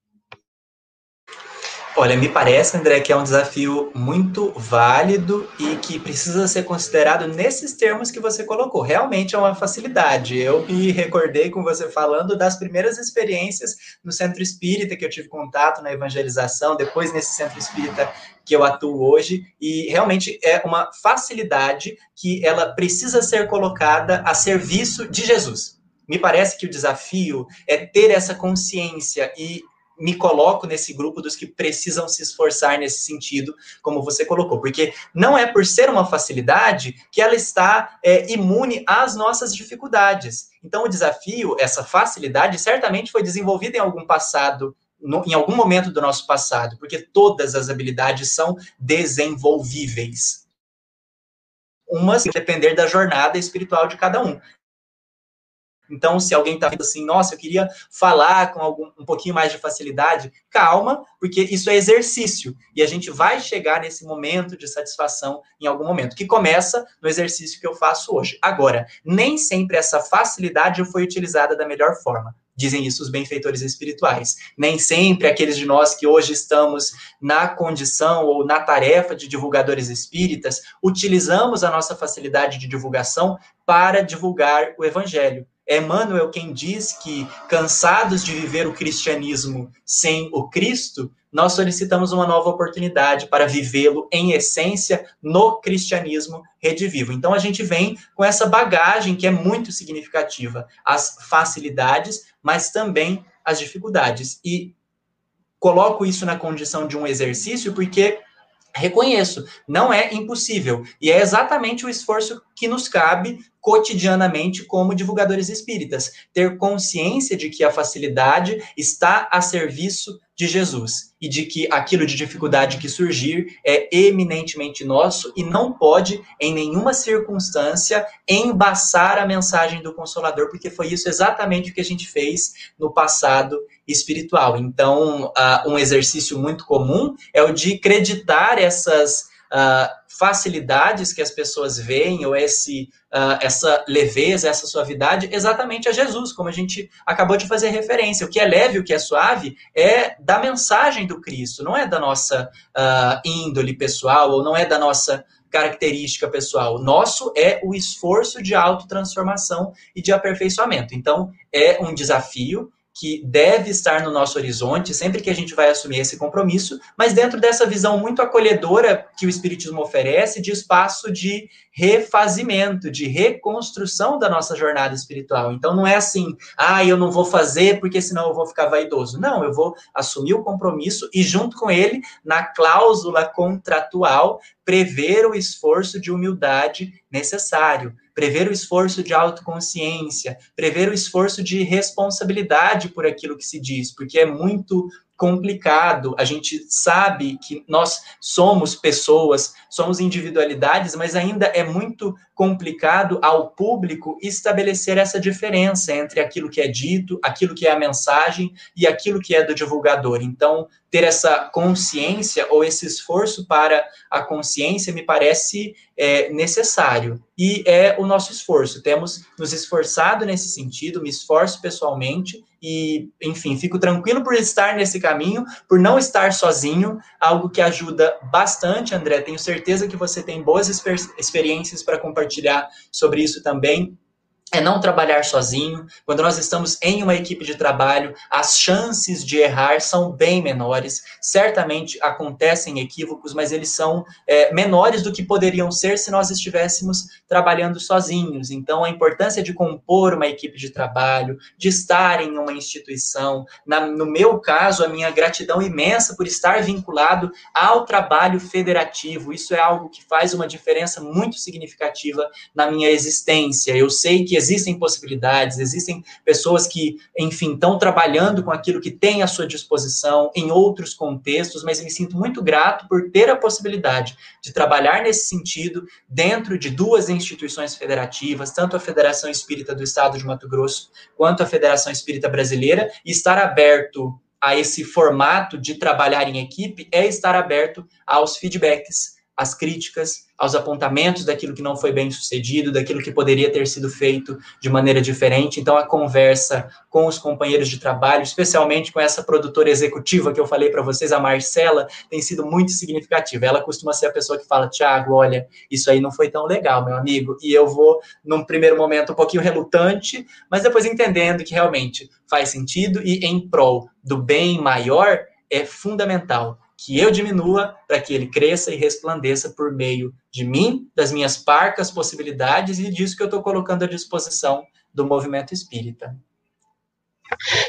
Olha, me parece, André, que é um desafio muito válido e que precisa ser considerado nesses termos que você colocou. Realmente é uma facilidade. Eu me recordei com você falando das primeiras experiências no centro espírita que eu tive contato na evangelização, depois nesse centro espírita que eu atuo hoje, e realmente é uma facilidade que ela precisa ser colocada a serviço de Jesus. Me parece que o desafio é ter essa consciência e me coloco nesse grupo dos que precisam se esforçar nesse sentido, como você colocou, porque não é por ser uma facilidade que ela está é, imune às nossas dificuldades. Então, o desafio, essa facilidade, certamente foi desenvolvida em algum passado no, em algum momento do nosso passado, porque todas as habilidades são desenvolvíveis. Umas depender da jornada espiritual de cada um. Então, se alguém está vendo assim, nossa, eu queria falar com algum, um pouquinho mais de facilidade, calma, porque isso é exercício. E a gente vai chegar nesse momento de satisfação em algum momento, que começa no exercício que eu faço hoje. Agora, nem sempre essa facilidade foi utilizada da melhor forma. Dizem isso os benfeitores espirituais. Nem sempre aqueles de nós que hoje estamos na condição ou na tarefa de divulgadores espíritas utilizamos a nossa facilidade de divulgação para divulgar o evangelho. É Emmanuel quem diz que, cansados de viver o cristianismo sem o Cristo, nós solicitamos uma nova oportunidade para vivê-lo em essência no cristianismo redivivo. Então a gente vem com essa bagagem que é muito significativa, as facilidades, mas também as dificuldades. E coloco isso na condição de um exercício porque reconheço, não é impossível. E é exatamente o esforço que nos cabe cotidianamente como divulgadores espíritas, ter consciência de que a facilidade está a serviço de Jesus e de que aquilo de dificuldade que surgir é eminentemente nosso e não pode, em nenhuma circunstância, embaçar a mensagem do Consolador, porque foi isso exatamente o que a gente fez no passado espiritual. Então, uh, um exercício muito comum é o de acreditar essas uh, facilidades que as pessoas veem, ou esse, uh, essa leveza, essa suavidade, exatamente a Jesus, como a gente acabou de fazer referência. O que é leve, o que é suave, é da mensagem do Cristo, não é da nossa uh, índole pessoal, ou não é da nossa característica pessoal. Nosso é o esforço de autotransformação e de aperfeiçoamento. Então, é um desafio, que deve estar no nosso horizonte sempre que a gente vai assumir esse compromisso, mas dentro dessa visão muito acolhedora que o Espiritismo oferece, de espaço de refazimento, de reconstrução da nossa jornada espiritual. Então não é assim, ah, eu não vou fazer porque senão eu vou ficar vaidoso. Não, eu vou assumir o compromisso e, junto com ele, na cláusula contratual, prever o esforço de humildade necessário prever o esforço de autoconsciência, prever o esforço de responsabilidade por aquilo que se diz, porque é muito complicado. A gente sabe que nós somos pessoas, somos individualidades, mas ainda é muito complicado ao público estabelecer essa diferença entre aquilo que é dito, aquilo que é a mensagem e aquilo que é do divulgador. Então, ter essa consciência ou esse esforço para a consciência me parece é, necessário. E é o nosso esforço. Temos nos esforçado nesse sentido, me esforço pessoalmente e, enfim, fico tranquilo por estar nesse caminho, por não estar sozinho, algo que ajuda bastante, André. Tenho certeza que você tem boas experiências para compartilhar sobre isso também é não trabalhar sozinho. Quando nós estamos em uma equipe de trabalho, as chances de errar são bem menores. Certamente acontecem equívocos, mas eles são é, menores do que poderiam ser se nós estivéssemos trabalhando sozinhos. Então, a importância de compor uma equipe de trabalho, de estar em uma instituição. Na, no meu caso, a minha gratidão imensa por estar vinculado ao trabalho federativo. Isso é algo que faz uma diferença muito significativa na minha existência. Eu sei que existem possibilidades, existem pessoas que, enfim, estão trabalhando com aquilo que tem à sua disposição em outros contextos, mas me sinto muito grato por ter a possibilidade de trabalhar nesse sentido dentro de duas instituições federativas, tanto a Federação Espírita do Estado de Mato Grosso quanto a Federação Espírita Brasileira, e estar aberto a esse formato de trabalhar em equipe é estar aberto aos feedbacks, às críticas, aos apontamentos daquilo que não foi bem sucedido, daquilo que poderia ter sido feito de maneira diferente. Então, a conversa com os companheiros de trabalho, especialmente com essa produtora executiva que eu falei para vocês, a Marcela, tem sido muito significativa. Ela costuma ser a pessoa que fala: Tiago, olha, isso aí não foi tão legal, meu amigo. E eu vou, num primeiro momento, um pouquinho relutante, mas depois entendendo que realmente faz sentido e em prol do bem maior é fundamental que eu diminua para que ele cresça e resplandeça por meio de mim, das minhas parcas possibilidades e disso que eu estou colocando à disposição do movimento espírita.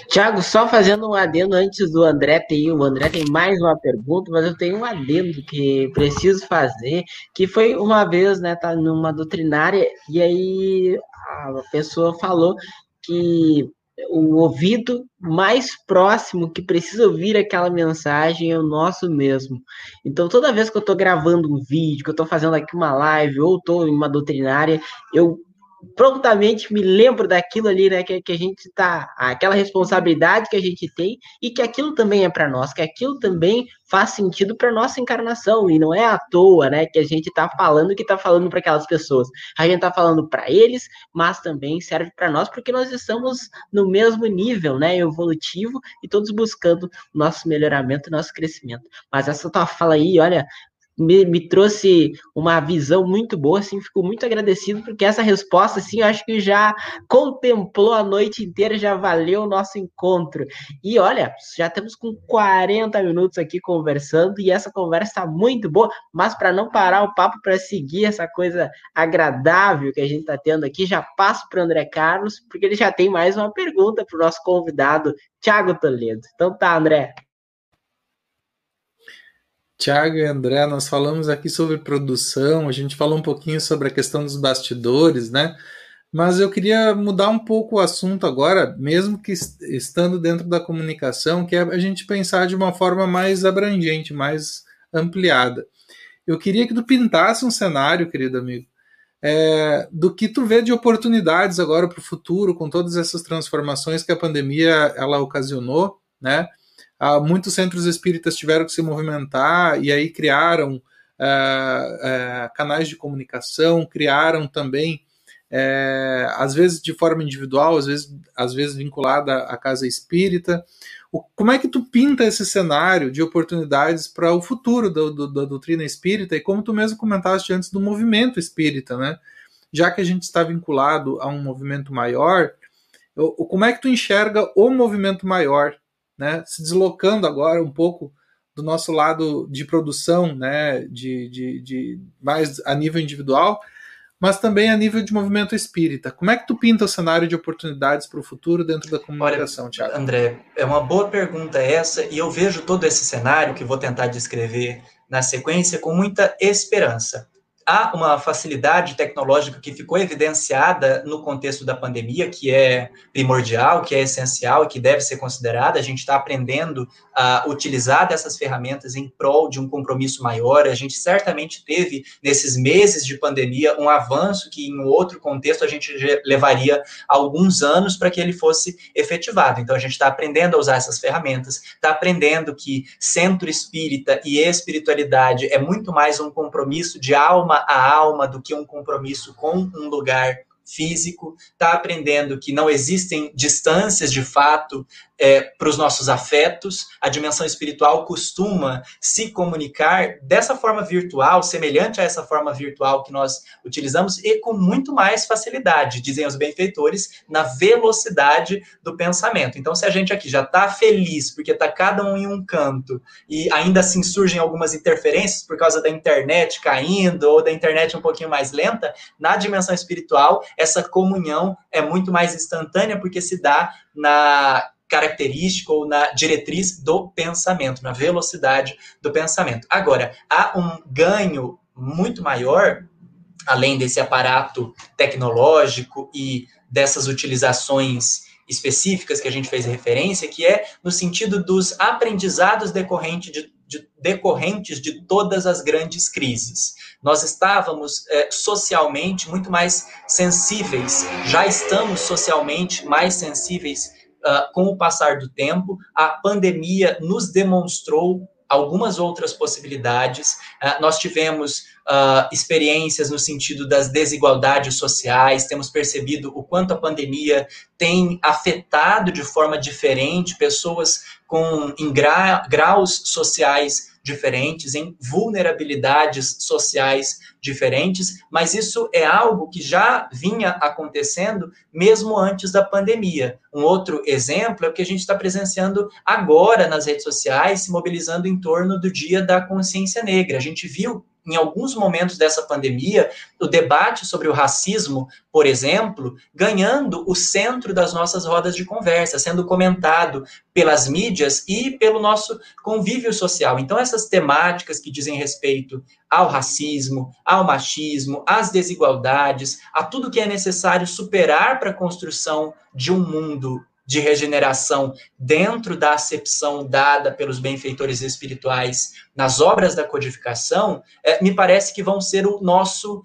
Tiago, só fazendo um adendo antes do André ter, o André tem mais uma pergunta, mas eu tenho um adendo que preciso fazer, que foi uma vez, né, tá numa doutrinária, e aí a pessoa falou que o ouvido mais próximo que precisa ouvir aquela mensagem é o nosso mesmo. Então, toda vez que eu estou gravando um vídeo, que eu estou fazendo aqui uma live ou estou em uma doutrinária, eu prontamente me lembro daquilo ali, né? Que, que a gente tá. aquela responsabilidade que a gente tem e que aquilo também é para nós, que aquilo também faz sentido para nossa encarnação e não é à toa, né? Que a gente tá falando que tá falando para aquelas pessoas. A gente tá falando para eles, mas também serve para nós porque nós estamos no mesmo nível, né? Evolutivo e todos buscando nosso melhoramento, nosso crescimento. Mas essa tua fala aí, olha, me, me, trouxe uma visão muito boa, assim, fico muito agradecido, porque essa resposta, assim, eu acho que já contemplou a noite inteira, já valeu o nosso encontro. E olha, já estamos com 40 minutos aqui conversando, e essa conversa está muito boa, mas para não parar o papo, para seguir essa coisa agradável que a gente está tendo aqui, já passo para o André Carlos, porque ele já tem mais uma pergunta para o nosso convidado, Tiago Toledo. Então tá, André. Tiago e André, nós falamos aqui sobre produção, a gente falou um pouquinho sobre a questão dos bastidores, né? Mas eu queria mudar um pouco o assunto agora, mesmo que estando dentro da comunicação, que é a gente pensar de uma forma mais abrangente, mais ampliada. Eu queria que tu pintasse um cenário, querido amigo, é, do que tu vê de oportunidades agora para o futuro, com todas essas transformações que a pandemia ela ocasionou, né? Ah, muitos centros espíritas tiveram que se movimentar e aí criaram ah, ah, canais de comunicação, criaram também, é, às vezes de forma individual, às vezes, às vezes vinculada à casa espírita. O, como é que tu pinta esse cenário de oportunidades para o futuro do, do, da doutrina espírita e como tu mesmo comentaste antes do movimento espírita, né? Já que a gente está vinculado a um movimento maior, como é que tu enxerga o movimento maior né, se deslocando agora um pouco do nosso lado de produção, né, de, de, de, mais a nível individual, mas também a nível de movimento espírita. Como é que tu pinta o cenário de oportunidades para o futuro dentro da comunicação, Olha, Thiago? André, é uma boa pergunta essa, e eu vejo todo esse cenário que vou tentar descrever na sequência com muita esperança há uma facilidade tecnológica que ficou evidenciada no contexto da pandemia, que é primordial, que é essencial e que deve ser considerada. A gente está aprendendo a utilizar dessas ferramentas em prol de um compromisso maior. A gente certamente teve, nesses meses de pandemia, um avanço que, em outro contexto, a gente levaria alguns anos para que ele fosse efetivado. Então, a gente está aprendendo a usar essas ferramentas, está aprendendo que centro espírita e espiritualidade é muito mais um compromisso de alma a alma do que um compromisso com um lugar físico, está aprendendo que não existem distâncias de fato é, para os nossos afetos. A dimensão espiritual costuma se comunicar dessa forma virtual, semelhante a essa forma virtual que nós utilizamos, e com muito mais facilidade, dizem os benfeitores, na velocidade do pensamento. Então, se a gente aqui já está feliz porque está cada um em um canto e ainda assim surgem algumas interferências por causa da internet caindo ou da internet um pouquinho mais lenta, na dimensão espiritual, essa comunhão é muito mais instantânea porque se dá na característica ou na diretriz do pensamento, na velocidade do pensamento. Agora, há um ganho muito maior além desse aparato tecnológico e dessas utilizações específicas que a gente fez referência, que é no sentido dos aprendizados decorrente de, de, decorrentes de todas as grandes crises. Nós estávamos é, socialmente muito mais sensíveis, já estamos socialmente mais sensíveis uh, com o passar do tempo. A pandemia nos demonstrou algumas outras possibilidades. Uh, nós tivemos uh, experiências no sentido das desigualdades sociais, temos percebido o quanto a pandemia tem afetado de forma diferente pessoas com em gra graus sociais diferentes, em vulnerabilidades sociais diferentes, mas isso é algo que já vinha acontecendo mesmo antes da pandemia. Um outro exemplo é o que a gente está presenciando agora nas redes sociais, se mobilizando em torno do Dia da Consciência Negra. A gente viu em alguns momentos dessa pandemia, o debate sobre o racismo, por exemplo, ganhando o centro das nossas rodas de conversa, sendo comentado pelas mídias e pelo nosso convívio social. Então, essas temáticas que dizem respeito ao racismo, ao machismo, às desigualdades, a tudo que é necessário superar para a construção de um mundo de regeneração dentro da acepção dada pelos benfeitores espirituais nas obras da codificação, é, me parece que vão ser o nosso,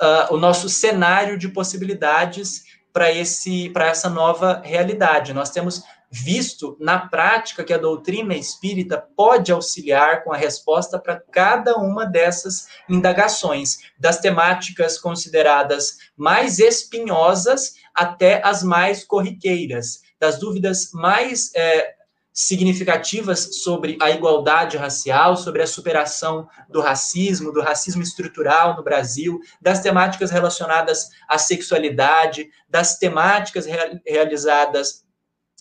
uh, o nosso cenário de possibilidades para esse para essa nova realidade. Nós temos visto na prática que a doutrina espírita pode auxiliar com a resposta para cada uma dessas indagações, das temáticas consideradas mais espinhosas até as mais corriqueiras, das dúvidas mais é, significativas sobre a igualdade racial, sobre a superação do racismo, do racismo estrutural no Brasil, das temáticas relacionadas à sexualidade, das temáticas realizadas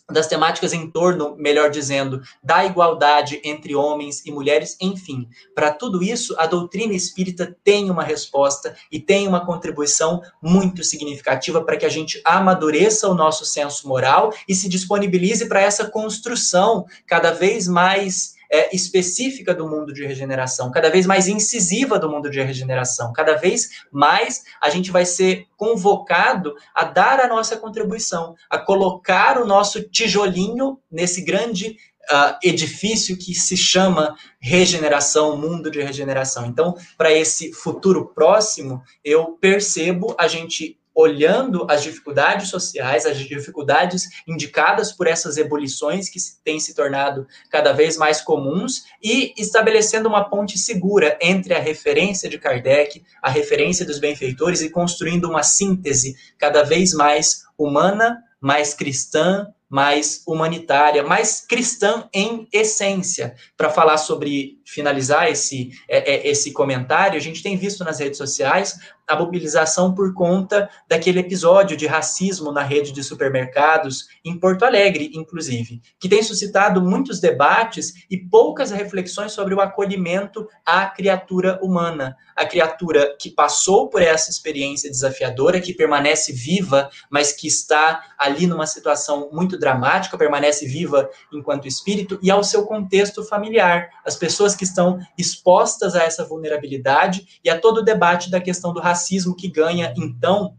das temáticas em torno, melhor dizendo, da igualdade entre homens e mulheres, enfim. Para tudo isso, a doutrina espírita tem uma resposta e tem uma contribuição muito significativa para que a gente amadureça o nosso senso moral e se disponibilize para essa construção cada vez mais é, específica do mundo de regeneração, cada vez mais incisiva do mundo de regeneração. Cada vez mais a gente vai ser convocado a dar a nossa contribuição, a colocar o nosso tijolinho nesse grande Uh, edifício que se chama regeneração, mundo de regeneração. Então, para esse futuro próximo, eu percebo a gente olhando as dificuldades sociais, as dificuldades indicadas por essas ebulições que têm se tornado cada vez mais comuns e estabelecendo uma ponte segura entre a referência de Kardec, a referência dos benfeitores e construindo uma síntese cada vez mais humana, mais cristã, mais humanitária, mais cristã em essência. Para falar sobre, finalizar esse, é, é, esse comentário, a gente tem visto nas redes sociais a mobilização por conta daquele episódio de racismo na rede de supermercados em Porto Alegre, inclusive, que tem suscitado muitos debates e poucas reflexões sobre o acolhimento à criatura humana, a criatura que passou por essa experiência desafiadora, que permanece viva, mas que está ali numa situação muito dramática, permanece viva enquanto espírito e ao seu contexto familiar, as pessoas que estão expostas a essa vulnerabilidade e a todo o debate da questão do racismo racismo que ganha, então,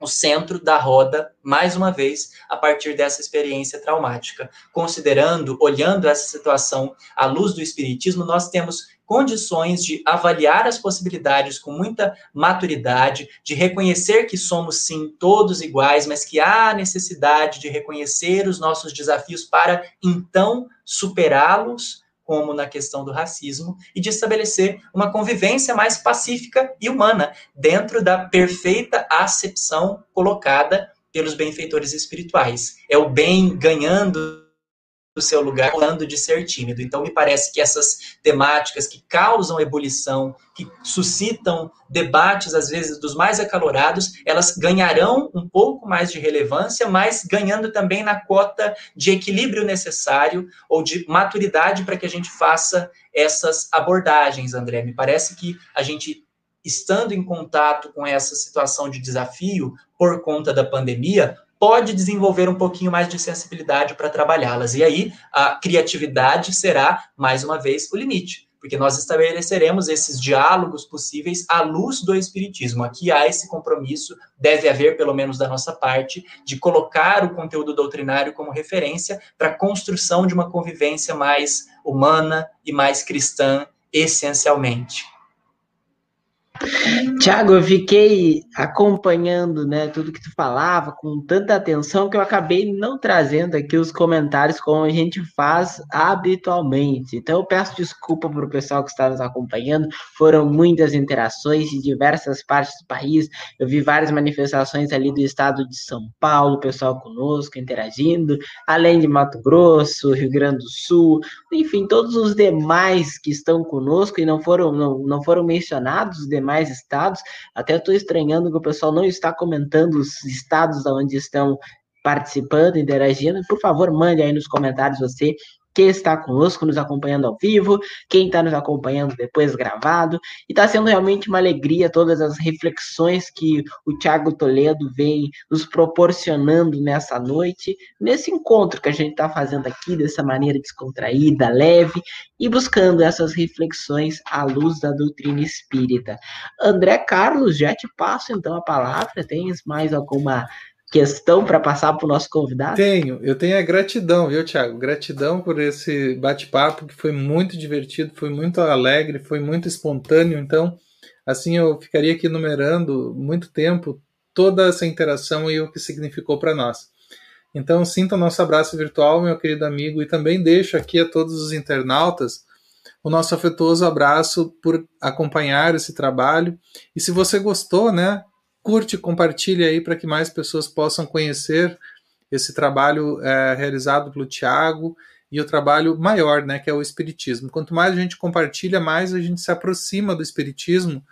o centro da roda, mais uma vez, a partir dessa experiência traumática. Considerando, olhando essa situação à luz do Espiritismo, nós temos condições de avaliar as possibilidades com muita maturidade, de reconhecer que somos sim todos iguais, mas que há necessidade de reconhecer os nossos desafios para então superá-los como na questão do racismo, e de estabelecer uma convivência mais pacífica e humana, dentro da perfeita acepção colocada pelos benfeitores espirituais. É o bem ganhando do seu lugar, falando de ser tímido. Então, me parece que essas temáticas que causam ebulição, que suscitam debates, às vezes, dos mais acalorados, elas ganharão um pouco mais de relevância, mas ganhando também na cota de equilíbrio necessário ou de maturidade para que a gente faça essas abordagens, André. Me parece que a gente estando em contato com essa situação de desafio por conta da pandemia, pode desenvolver um pouquinho mais de sensibilidade para trabalhá-las. E aí a criatividade será, mais uma vez, o limite. porque nós estabeleceremos esses diálogos possíveis à luz do Espiritismo. Aqui há esse compromisso, deve haver, pelo menos da nossa parte, de colocar o conteúdo doutrinário como referência para a construção de uma convivência mais humana e mais cristã, essencialmente. Tiago, eu fiquei acompanhando né, tudo que tu falava com tanta atenção que eu acabei não trazendo aqui os comentários como a gente faz habitualmente. Então eu peço desculpa para o pessoal que está nos acompanhando. Foram muitas interações de diversas partes do país. Eu vi várias manifestações ali do estado de São Paulo, pessoal conosco interagindo, além de Mato Grosso, Rio Grande do Sul, enfim, todos os demais que estão conosco e não foram, não, não foram mencionados, os demais demais estados. Até estou estranhando que o pessoal não está comentando os estados onde estão participando, interagindo. Por favor, mande aí nos comentários você que está conosco, nos acompanhando ao vivo, quem está nos acompanhando depois gravado. E está sendo realmente uma alegria todas as reflexões que o Tiago Toledo vem nos proporcionando nessa noite, nesse encontro que a gente está fazendo aqui, dessa maneira descontraída, leve, e buscando essas reflexões à luz da doutrina espírita. André Carlos, já te passo então a palavra. Tens mais alguma questão para passar para o nosso convidado? Tenho, eu tenho a gratidão, viu, Thiago? Gratidão por esse bate-papo que foi muito divertido, foi muito alegre, foi muito espontâneo. Então, assim, eu ficaria aqui numerando muito tempo toda essa interação e o que significou para nós. Então, sinta o nosso abraço virtual, meu querido amigo, e também deixo aqui a todos os internautas o nosso afetuoso abraço por acompanhar esse trabalho. E se você gostou, né, curte, compartilhe aí para que mais pessoas possam conhecer esse trabalho é, realizado pelo Tiago e o trabalho maior, né, que é o Espiritismo. Quanto mais a gente compartilha, mais a gente se aproxima do Espiritismo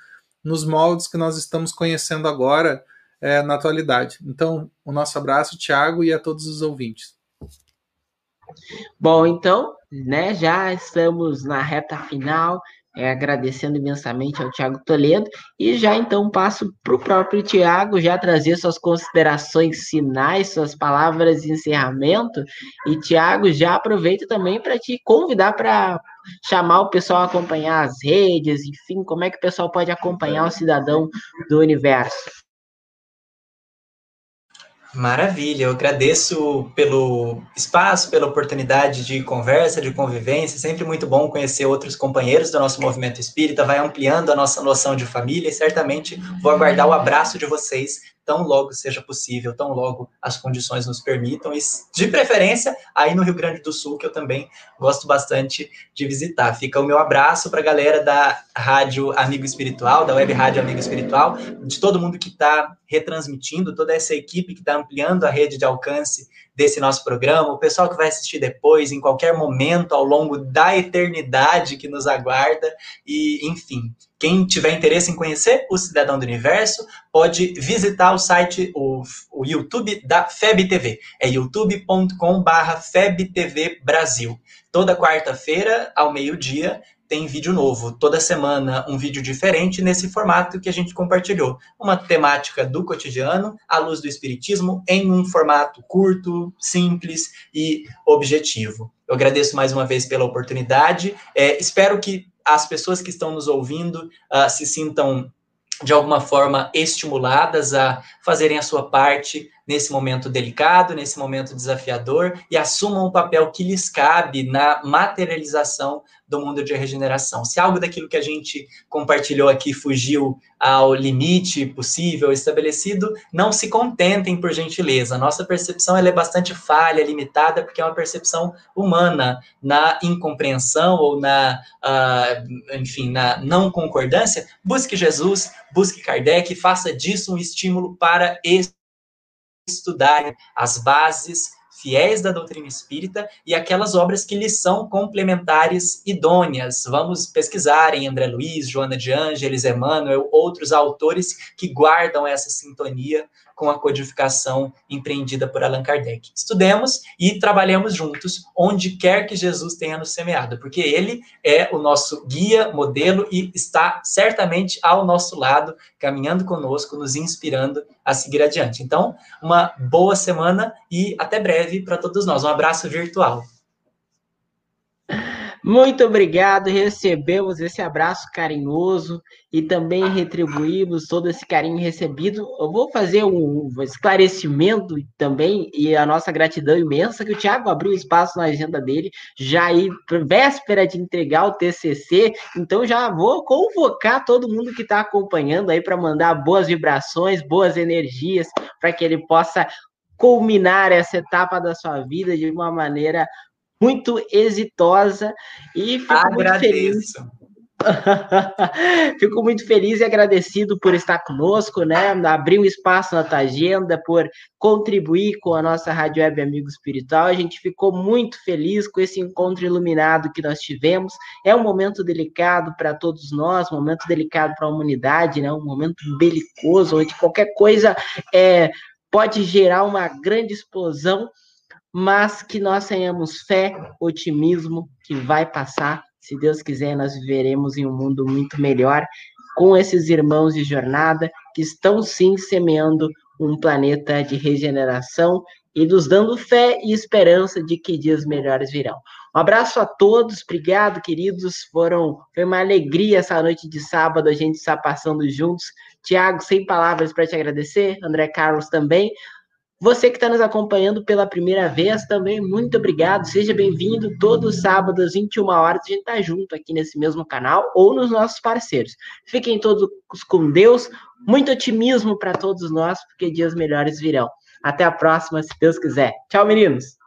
nos moldes que nós estamos conhecendo agora é, na atualidade. Então, o nosso abraço, Tiago, e a todos os ouvintes. Bom, então, né, já estamos na reta final é, agradecendo imensamente ao Tiago Toledo e já então passo para o próprio Tiago já trazer suas considerações finais, suas palavras de encerramento. E Tiago, já aproveita também para te convidar para chamar o pessoal a acompanhar as redes, enfim, como é que o pessoal pode acompanhar o cidadão do universo. Maravilha, eu agradeço pelo espaço, pela oportunidade de conversa, de convivência. Sempre muito bom conhecer outros companheiros do nosso movimento espírita, vai ampliando a nossa noção de família e certamente vou aguardar o abraço de vocês tão logo seja possível, tão logo as condições nos permitam, e de preferência aí no Rio Grande do Sul, que eu também gosto bastante de visitar. Fica o meu abraço para a galera da Rádio Amigo Espiritual, da Web Rádio Amigo Espiritual, de todo mundo que está retransmitindo, toda essa equipe que está ampliando a rede de alcance desse nosso programa, o pessoal que vai assistir depois, em qualquer momento ao longo da eternidade que nos aguarda, e enfim. Quem tiver interesse em conhecer o Cidadão do Universo, pode visitar o site, o, o YouTube da FEB TV. É youtube.com.br FebTV Brasil. Toda quarta-feira, ao meio-dia, tem vídeo novo. Toda semana um vídeo diferente nesse formato que a gente compartilhou. Uma temática do cotidiano, à luz do espiritismo, em um formato curto, simples e objetivo. Eu agradeço mais uma vez pela oportunidade. É, espero que as pessoas que estão nos ouvindo uh, se sintam de alguma forma estimuladas a fazerem a sua parte nesse momento delicado, nesse momento desafiador e assumam o papel que lhes cabe na materialização do mundo de regeneração. Se algo daquilo que a gente compartilhou aqui fugiu ao limite possível estabelecido, não se contentem por gentileza. Nossa percepção é bastante falha, limitada, porque é uma percepção humana na incompreensão ou na, uh, enfim, na não concordância. Busque Jesus, busque Kardec, faça disso um estímulo para estudar as bases fiéis da doutrina espírita e aquelas obras que lhes são complementares idôneas. Vamos pesquisar em André Luiz, Joana de Ângeles, Emmanuel, outros autores que guardam essa sintonia com a codificação empreendida por Allan Kardec. Estudemos e trabalhemos juntos onde quer que Jesus tenha nos semeado, porque ele é o nosso guia, modelo e está certamente ao nosso lado, caminhando conosco, nos inspirando a seguir adiante. Então, uma boa semana e até breve para todos nós. Um abraço virtual. Muito obrigado, recebemos esse abraço carinhoso e também retribuímos todo esse carinho recebido. Eu vou fazer um esclarecimento também e a nossa gratidão imensa que o Thiago abriu espaço na agenda dele, já aí véspera de entregar o TCC, então já vou convocar todo mundo que está acompanhando aí para mandar boas vibrações, boas energias, para que ele possa culminar essa etapa da sua vida de uma maneira muito exitosa e fico Agradeço. muito feliz. [LAUGHS] Fico muito feliz e agradecido por estar conosco, né? Abrir um espaço na tua agenda, por contribuir com a nossa Rádio Web Amigo Espiritual. A gente ficou muito feliz com esse encontro iluminado que nós tivemos. É um momento delicado para todos nós, um momento delicado para a humanidade, né? Um momento belicoso, onde qualquer coisa é, pode gerar uma grande explosão mas que nós tenhamos fé, otimismo, que vai passar. Se Deus quiser, nós viveremos em um mundo muito melhor com esses irmãos de jornada que estão sim semeando um planeta de regeneração e nos dando fé e esperança de que dias melhores virão. Um abraço a todos, obrigado, queridos. Foram, foi uma alegria essa noite de sábado a gente estar passando juntos. Tiago, sem palavras para te agradecer, André Carlos também. Você que está nos acompanhando pela primeira vez, também muito obrigado. Seja bem-vindo. Todo sábado às 21 horas a gente está junto aqui nesse mesmo canal ou nos nossos parceiros. Fiquem todos com Deus. Muito otimismo para todos nós, porque dias melhores virão. Até a próxima, se Deus quiser. Tchau, meninos.